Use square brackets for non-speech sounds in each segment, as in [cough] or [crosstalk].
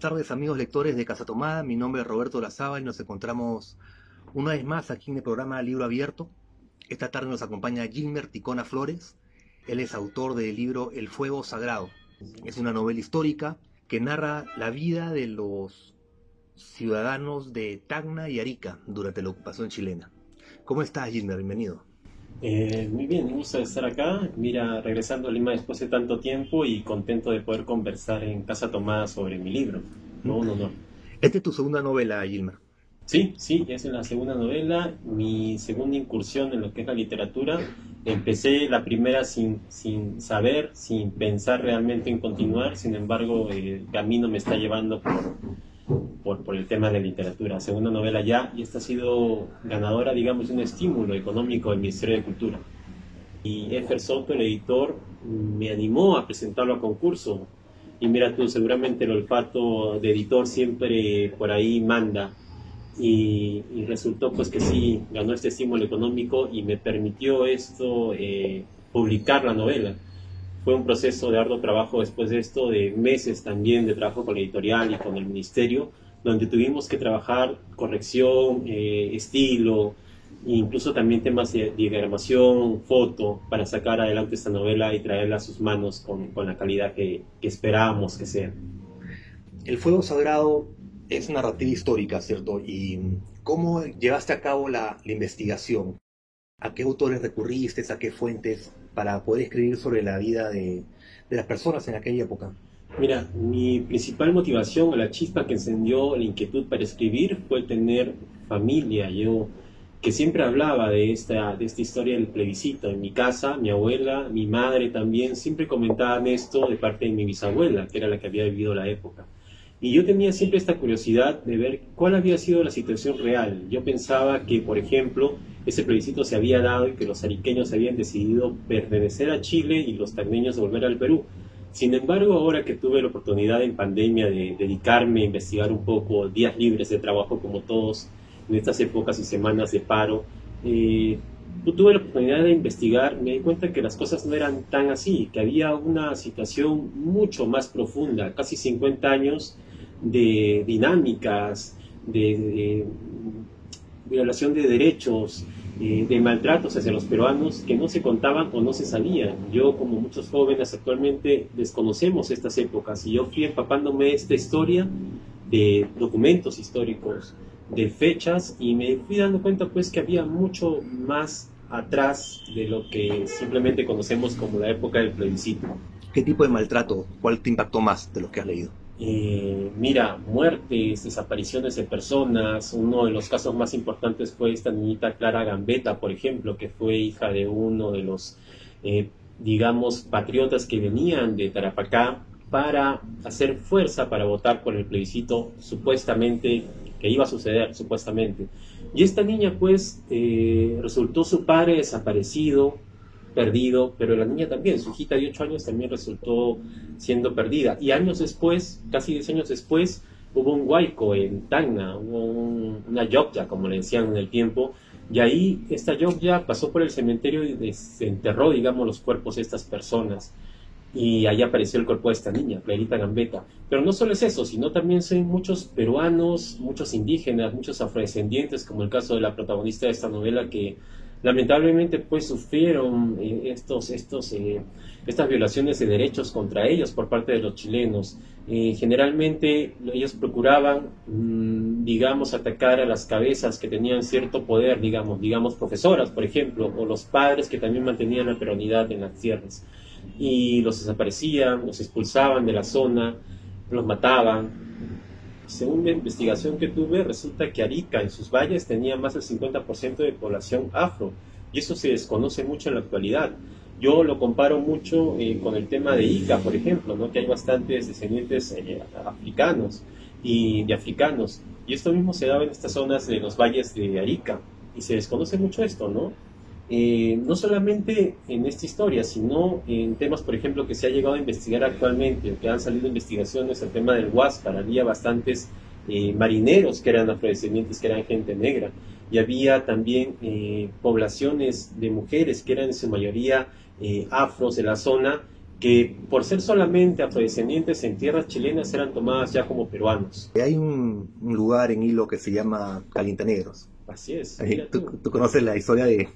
tardes amigos lectores de Casa Tomada, mi nombre es Roberto Lazaba y nos encontramos una vez más aquí en el programa Libro Abierto. Esta tarde nos acompaña Gilmer Ticona Flores, él es autor del libro El Fuego Sagrado. Es una novela histórica que narra la vida de los ciudadanos de Tacna y Arica durante la ocupación chilena. ¿Cómo estás Gilmer? Bienvenido. Eh, muy bien, un gusto estar acá. Mira, regresando a Lima después de tanto tiempo y contento de poder conversar en Casa Tomada sobre mi libro. No, no, no. Esta es tu segunda novela, Gilmer. Sí, sí, es la segunda novela, mi segunda incursión en lo que es la literatura. Empecé la primera sin, sin saber, sin pensar realmente en continuar, sin embargo el camino me está llevando por, por, por, el tema de literatura. Segunda novela ya, y esta ha sido ganadora, digamos, de un estímulo económico del Ministerio de Cultura. Y Efer Soto, el editor, me animó a presentarlo a concurso. Y mira tú, seguramente el olfato de editor siempre por ahí manda. Y, y resultó pues que sí, ganó este estímulo económico y me permitió esto eh, publicar la novela fue un proceso de arduo trabajo después de esto, de meses también de trabajo con la editorial y con el ministerio, donde tuvimos que trabajar corrección, eh, estilo, incluso también temas de diagramación, foto, para sacar adelante esta novela y traerla a sus manos con, con la calidad que, esperábamos que sea. El Fuego Sagrado es narrativa histórica, ¿cierto? ¿Y cómo llevaste a cabo la, la investigación? ¿A qué autores recurriste? ¿A qué fuentes? para poder escribir sobre la vida de, las personas en aquella época? Mira, mi principal motivación o la chispa que encendió la inquietud para escribir fue tener familia. Yo que siempre hablaba de esta, de esta historia del plebiscito. En mi casa, mi abuela, mi madre también siempre comentaban esto de parte de mi bisabuela, que era la que había vivido la época. Y yo tenía siempre esta curiosidad de ver cuál había sido la situación real. Yo pensaba que, por ejemplo, ese plebiscito se había dado y que los ariqueños habían decidido pertenecer a Chile y los tagneños volver al Perú. Sin embargo, ahora que tuve la oportunidad en pandemia de dedicarme a investigar un poco, días libres de trabajo como todos en estas épocas y semanas de paro, eh, tuve la oportunidad de investigar, me di cuenta que las cosas no eran tan así, que había una situación mucho más profunda, casi 50 años de dinámicas, de violación de derechos, eh, de maltratos hacia los peruanos que no se contaban o no se sabían. Yo, como muchos jóvenes actualmente, desconocemos estas épocas y yo fui empapándome esta historia de documentos históricos, de fechas y me fui dando cuenta pues que había mucho más atrás de lo que simplemente conocemos como la época del plebiscito. ¿Qué tipo de maltrato? ¿Cuál te impactó más de lo que has leído? Eh, mira, muertes, desapariciones de personas. Uno de los casos más importantes fue esta niñita Clara Gambetta, por ejemplo, que fue hija de uno de los, eh, digamos, patriotas que venían de Tarapacá para hacer fuerza para votar por el plebiscito supuestamente que iba a suceder, supuestamente. Y esta niña, pues, eh, resultó su padre desaparecido, perdido, pero la niña también, su hijita de 8 años también resultó siendo perdida. Y años después, casi 10 años después, hubo un huayco en Tacna, hubo una yokya, como le decían en el tiempo, y ahí esta yokya pasó por el cementerio y desenterró, digamos, los cuerpos de estas personas. Y ahí apareció el cuerpo de esta niña, Clarita Gambetta. Pero no solo es eso, sino también son muchos peruanos, muchos indígenas, muchos afrodescendientes, como el caso de la protagonista de esta novela que lamentablemente pues sufrieron eh, estos, estos, eh, estas violaciones de derechos contra ellos por parte de los chilenos. Eh, generalmente ellos procuraban, mm, digamos, atacar a las cabezas que tenían cierto poder, digamos, digamos profesoras, por ejemplo, o los padres que también mantenían la peronidad en las tierras. Y los desaparecían, los expulsaban de la zona, los mataban, según la investigación que tuve, resulta que Arica en sus valles tenía más del 50% de población afro, y eso se desconoce mucho en la actualidad. Yo lo comparo mucho eh, con el tema de Ica, por ejemplo, ¿no? que hay bastantes descendientes eh, africanos y de africanos, y esto mismo se daba en estas zonas de los valles de Arica, y se desconoce mucho esto, ¿no? Eh, no solamente en esta historia, sino en temas, por ejemplo, que se ha llegado a investigar actualmente, que han salido investigaciones, el tema del Huáscar, había bastantes eh, marineros que eran afrodescendientes, que eran gente negra, y había también eh, poblaciones de mujeres que eran en su mayoría afros de la zona, que por ser solamente afrodescendientes en tierras chilenas eran tomadas ya como peruanos. Hay un, lugar en Hilo que se llama Calientanegros. Así es. ¿Tú, conoces la historia de...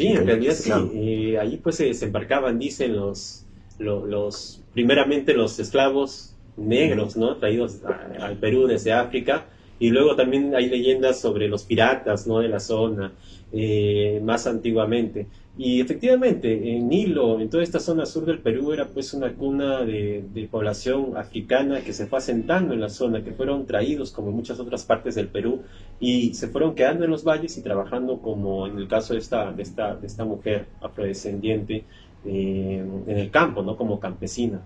Sí, en realidad sí. Eh, allí pues se desembarcaban, dicen los, los, primeramente los esclavos negros, ¿no? Traídos al Perú desde África. Y luego también hay leyendas sobre los piratas, ¿no? De la zona, eh, más antiguamente. Y efectivamente, en Hilo, en toda esta zona sur del Perú, era pues una cuna de, población africana que se fue asentando en la zona, que fueron traídos como muchas otras partes del Perú y se fueron quedando en los valles y trabajando como en el caso de esta, de esta, de esta mujer afrodescendiente eh, en el campo, ¿no? Como campesina.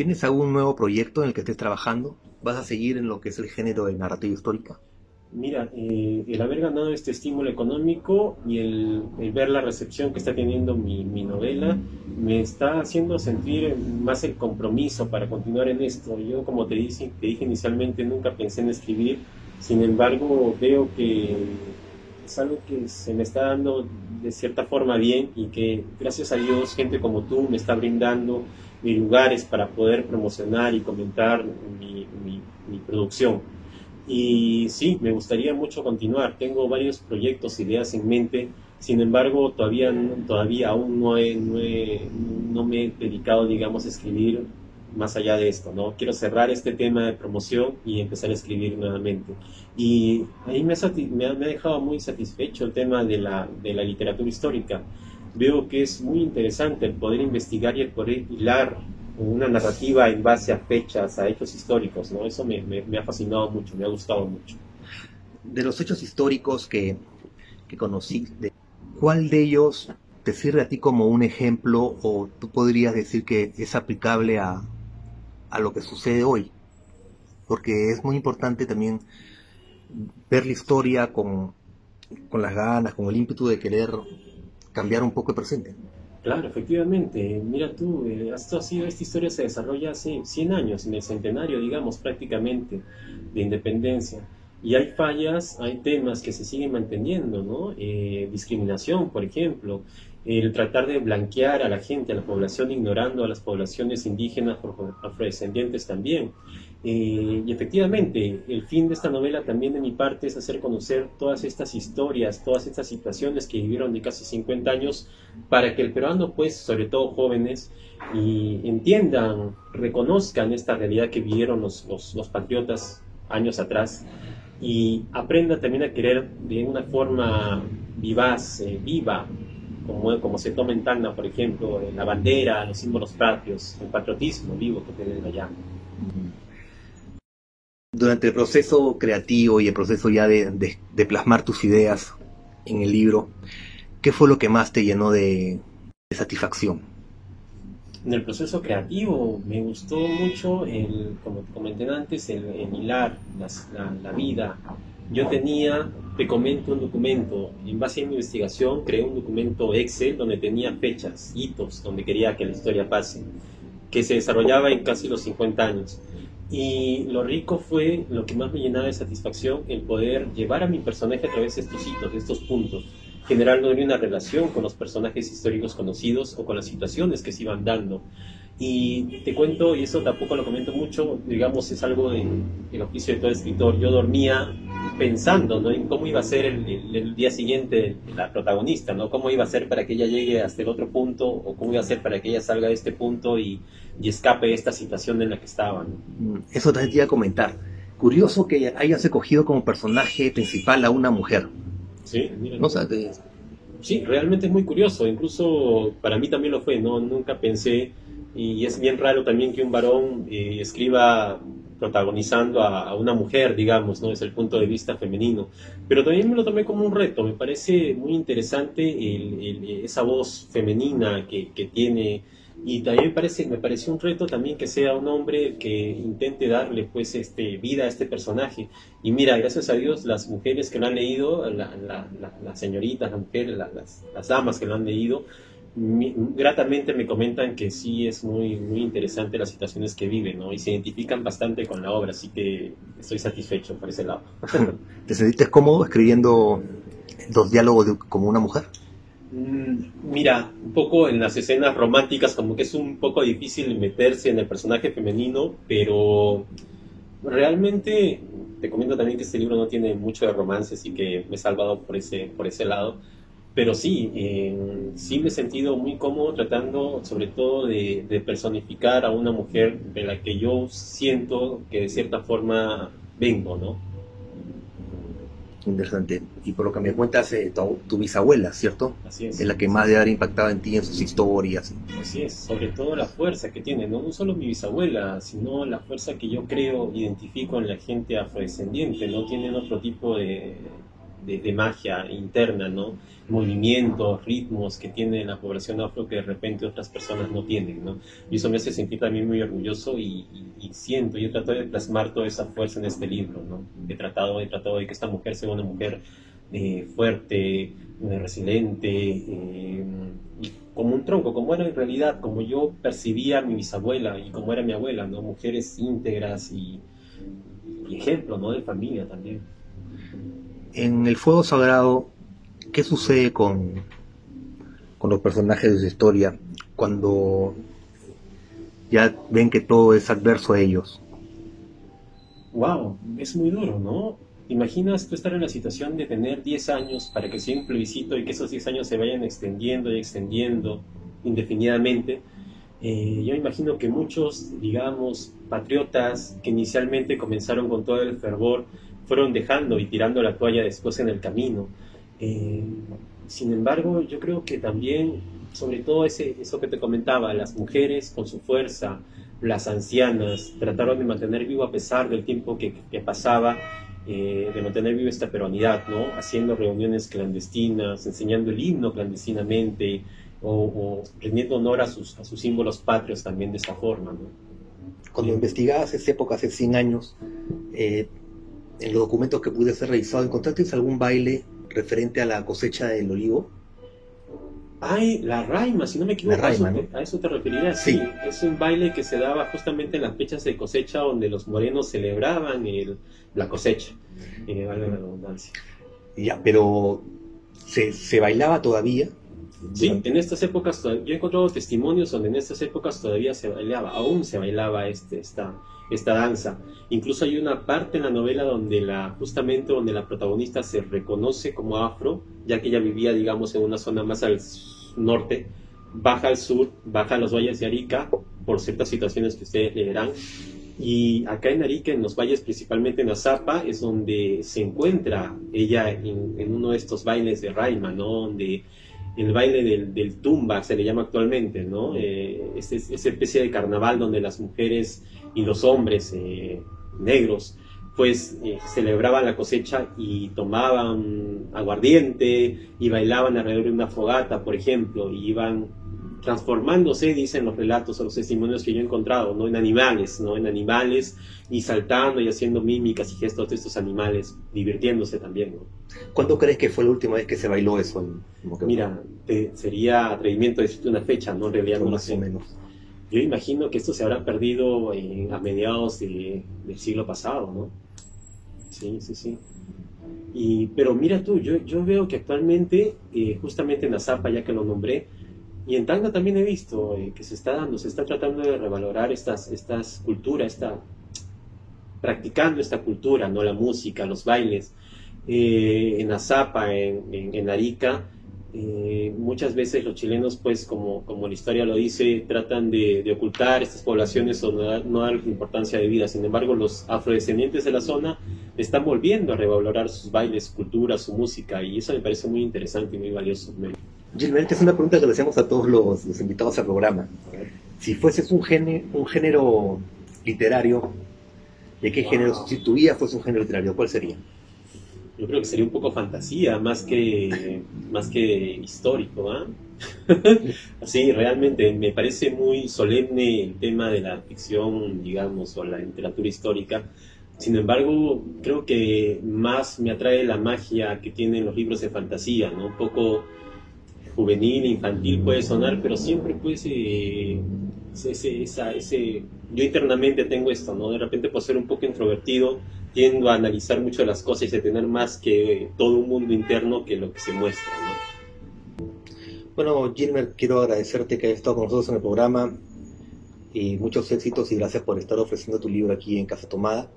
¿Tienes algún nuevo proyecto en el que estés trabajando? ¿Vas a seguir en lo que es el género de narrativa histórica? mira, eh, el haber ganado este estímulo económico y el, ver la recepción que está teniendo mi, novela me está haciendo sentir más el compromiso para continuar en esto. Yo, como te dije, te dije inicialmente, nunca pensé en escribir, sin embargo, veo que es algo que se me está dando de cierta forma bien y que gracias a Dios gente como tú me está brindando lugares para poder promocionar y comentar mi producción. Y sí, me gustaría mucho continuar. Tengo varios proyectos, ideas en mente. Sin embargo, todavía, todavía aún no, no me he dedicado, digamos, a escribir más allá de esto, ¿no? Quiero cerrar este tema de promoción y empezar a escribir nuevamente. Y ahí me ha, me ha, dejado muy satisfecho el tema de la, de la literatura histórica. Veo que es muy interesante el poder investigar y el poder hilar una narrativa en base a fechas, a hechos históricos, ¿no? Eso me, ha fascinado mucho, me ha gustado mucho. De los hechos históricos que, que conociste, ¿cuál de ellos te sirve a ti como un ejemplo o tú podrías decir que es aplicable a, a lo que sucede hoy? Porque es muy importante también ver la historia con, con las ganas, con el ímpetu de querer cambiar un poco el presente. Claro, efectivamente. Mira tú, eh, esto ha sido, esta historia se desarrolla hace 100 años, en el centenario, digamos, prácticamente, de independencia. Y hay fallas, hay temas que se siguen manteniendo, ¿no? Eh, discriminación, por ejemplo, el tratar de blanquear a la gente, a la población, ignorando a las poblaciones indígenas, afrodescendientes también. Eh, y efectivamente, el fin de esta novela también de mi parte es hacer conocer todas estas historias, todas estas situaciones que vivieron de casi 50 años, para que el peruano, pues, sobre todo jóvenes, y entiendan, reconozcan esta realidad que vivieron los, los, patriotas años atrás y aprenda también a querer de una forma vivaz, eh, viva, como, como se toma en Tacna, por ejemplo, la bandera, los símbolos patrios, el patriotismo vivo que tienen allá durante el proceso creativo y el proceso ya de, plasmar tus ideas en el libro, ¿qué fue lo que más te llenó de, satisfacción? En el proceso creativo me gustó mucho, el, como te comenté antes, el, hilar la, la, vida. Yo tenía, te comento, un documento. En base a mi investigación, creé un documento Excel donde tenía fechas, hitos, donde quería que la historia pase, que se desarrollaba en casi los 50 años. Y lo rico fue, lo que más me llenaba de satisfacción, el poder llevar a mi personaje a través de estos hitos, de estos puntos, generando una relación con los personajes históricos conocidos o con las situaciones que se iban dando. Y te cuento, y eso tampoco lo comento mucho, digamos, es algo del oficio de todo escritor. Yo dormía pensando ¿no? en cómo iba a ser el, día siguiente la protagonista, ¿no? Cómo iba a ser para que ella llegue hasta el otro punto o cómo iba a ser para que ella salga de este punto y, escape de esta situación en la que estaban. Mm, eso también te iba a comentar. Curioso que hayas escogido como personaje principal a una mujer. Sí, mira. No, Sí, realmente es muy curioso. Incluso para mí también lo fue. No, nunca pensé y es bien raro también que un varón eh, escriba protagonizando a, una mujer, digamos, ¿no? Desde el punto de vista femenino. Pero también me lo tomé como un reto, me parece muy interesante esa voz femenina que, tiene y también me parece me pareció un reto también que sea un hombre que intente darle pues este vida a este personaje y mira gracias a Dios las mujeres que lo han leído las señoritas las mujeres las, las, damas que lo han leído gratamente me comentan que sí es muy, muy interesante las situaciones que viven, ¿no? Y se identifican bastante con la obra, así que estoy satisfecho por ese lado. [laughs] ¿Te sentiste cómodo escribiendo los diálogos como una mujer? Mm, mira, un poco en las escenas románticas como que es un poco difícil meterse en el personaje femenino, pero realmente te comento también que este libro no tiene mucho de romance, así que me he salvado por ese, por ese lado. Pero sí, eh, sí me he sentido muy cómodo tratando sobre todo de, de, personificar a una mujer de la que yo siento que de cierta forma vengo, ¿no? Interesante. Y por lo que me cuentas, eh, tu, bisabuela, ¿cierto? Así es. Es la que más debe haber impactado en ti, en sus historias. Así es, sobre todo la fuerza que tiene, no, no solo mi bisabuela, sino la fuerza que yo creo, identifico en la gente afrodescendiente, ¿no? Tienen otro tipo de, de, magia interna, ¿no? Movimientos, ritmos que tiene la población afro que de repente otras personas no tienen, ¿no? Y eso me hace sentir también muy orgulloso y, siento, yo he tratado de plasmar toda esa fuerza en este libro, ¿no? He tratado, he tratado de que esta mujer sea una mujer eh, fuerte, eh, resiliente, eh, como un tronco, como era en realidad, como yo percibía a mi bisabuela y como era mi abuela, ¿no? Mujeres íntegras y, y ejemplo, ¿no? De familia también en el fuego sagrado, ¿qué sucede con, con los personajes de su historia cuando ya ven que todo es adverso a ellos? Wow, es muy duro, ¿no? Imaginas tú estar en la situación de tener 10 años para que sea un plebiscito y que esos 10 años se vayan extendiendo y extendiendo indefinidamente. Eh, yo imagino que muchos, digamos, patriotas que inicialmente comenzaron con todo el fervor, fueron dejando y tirando la toalla después en el camino. Eh, sin embargo, yo creo que también, sobre todo ese, eso que te comentaba, las mujeres con su fuerza, las ancianas, trataron de mantener vivo a pesar del tiempo que, pasaba, eh, de mantener viva esta peruanidad, ¿no? Haciendo reuniones clandestinas, enseñando el himno clandestinamente o, rendiendo honor a sus, a sus símbolos patrios también de esta forma, ¿no? Cuando investigabas esa época, hace 100 años, eh, en los documentos que pude ser revisado, ¿encontraste algún baile referente a la cosecha del olivo? Ay, la raima, si no me equivoco, a, eso te, referirías. Sí. es un baile que se daba justamente en las fechas de cosecha donde los morenos celebraban la cosecha. Eh, la redundancia. Ya, pero ¿se, ¿se, bailaba todavía? Sí, en estas épocas, yo he encontrado testimonios donde en estas épocas todavía se bailaba, aún se bailaba este, esta, esta danza. Incluso hay una parte en la novela donde la, justamente donde la protagonista se reconoce como afro, ya que ella vivía, digamos, en una zona más al norte, baja al sur, baja a los valles de Arica, por ciertas situaciones que ustedes leerán. Y acá en Arica, en los valles, principalmente en Azapa, es donde se encuentra ella en, uno de estos bailes de Raima, ¿no? Donde el baile del, tumba se le llama actualmente, ¿no? Eh, esa especie de carnaval donde las mujeres y los hombres eh, negros pues eh, celebraban la cosecha y tomaban aguardiente y bailaban alrededor de una fogata, por ejemplo, y iban transformándose, dicen los relatos o los testimonios que yo he encontrado, ¿no? En animales, ¿no? En animales y saltando y haciendo mímicas y gestos de estos animales, divirtiéndose también, ¿no? ¿Cuándo crees que fue la última vez que se bailó eso? Mira, sería atrevimiento decirte una fecha, ¿no? En realidad no lo sé. Menos. Yo imagino que esto se habrá perdido a mediados del siglo pasado, ¿no? Sí, sí, sí. Y, pero mira tú, yo, yo veo que actualmente, eh, justamente en Azapa, ya que lo nombré, y en Tanga también he visto eh, que se está dando, se está tratando de revalorar estas, estas culturas, está practicando esta cultura, ¿no? La música, los bailes. Eh, en Azapa, en, en Arica, eh, muchas veces los chilenos, pues como, como la historia lo dice, tratan de, ocultar estas poblaciones o no dar, no dar importancia de vida. Sin embargo, los afrodescendientes de la zona están volviendo a revalorar sus bailes, cultura, su música, y eso me parece muy interesante y muy valioso. Gilbert, es una pregunta que le hacemos a todos los, invitados al programa. Si fueses un, género, un género literario, ¿de qué género? Si tu vida fuese un género literario, ¿cuál sería? Yo creo que sería un poco fantasía más que, más que histórico. ¿ah? [laughs] sí, realmente me parece muy solemne el tema de la ficción, digamos, o la literatura histórica. Sin embargo, creo que más me atrae la magia que tienen los libros de fantasía, ¿no? Un poco juvenil, infantil puede sonar, pero siempre pues ese, esa, ese, yo internamente tengo esto, ¿no? De repente por ser un poco introvertido, tiendo a analizar mucho las cosas y a tener más que todo un mundo interno que lo que se muestra, ¿no? Bueno, Gilmer, quiero agradecerte que hayas estado con nosotros en el programa y muchos éxitos y gracias por estar ofreciendo tu libro aquí en Casa Tomada.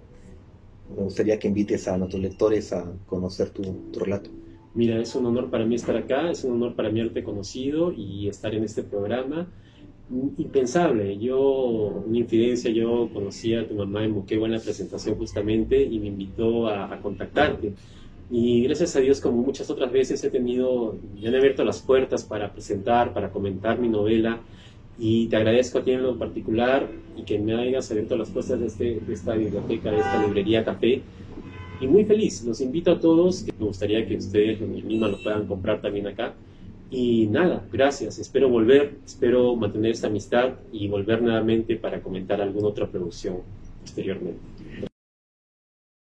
Me gustaría que invites a nuestros lectores a conocer tu, tu relato. Mira, es un honor para mí estar acá, es un honor para mí haberte conocido y estar en este programa. Impensable, yo, una infidencia, yo conocí a tu mamá en Moquegua en la presentación justamente y me invitó a, a contactarte. Y gracias a Dios, como muchas otras veces, he tenido, me han abierto las puertas para presentar, para comentar mi novela. Y te agradezco a ti en lo particular y que me hayas abierto las puertas de, este, de esta biblioteca, de esta librería café. Y muy feliz, los invito a todos, me gustaría que ustedes mismos lo puedan comprar también acá. Y nada, gracias, espero volver, espero mantener esta amistad y volver nuevamente para comentar alguna otra producción posteriormente.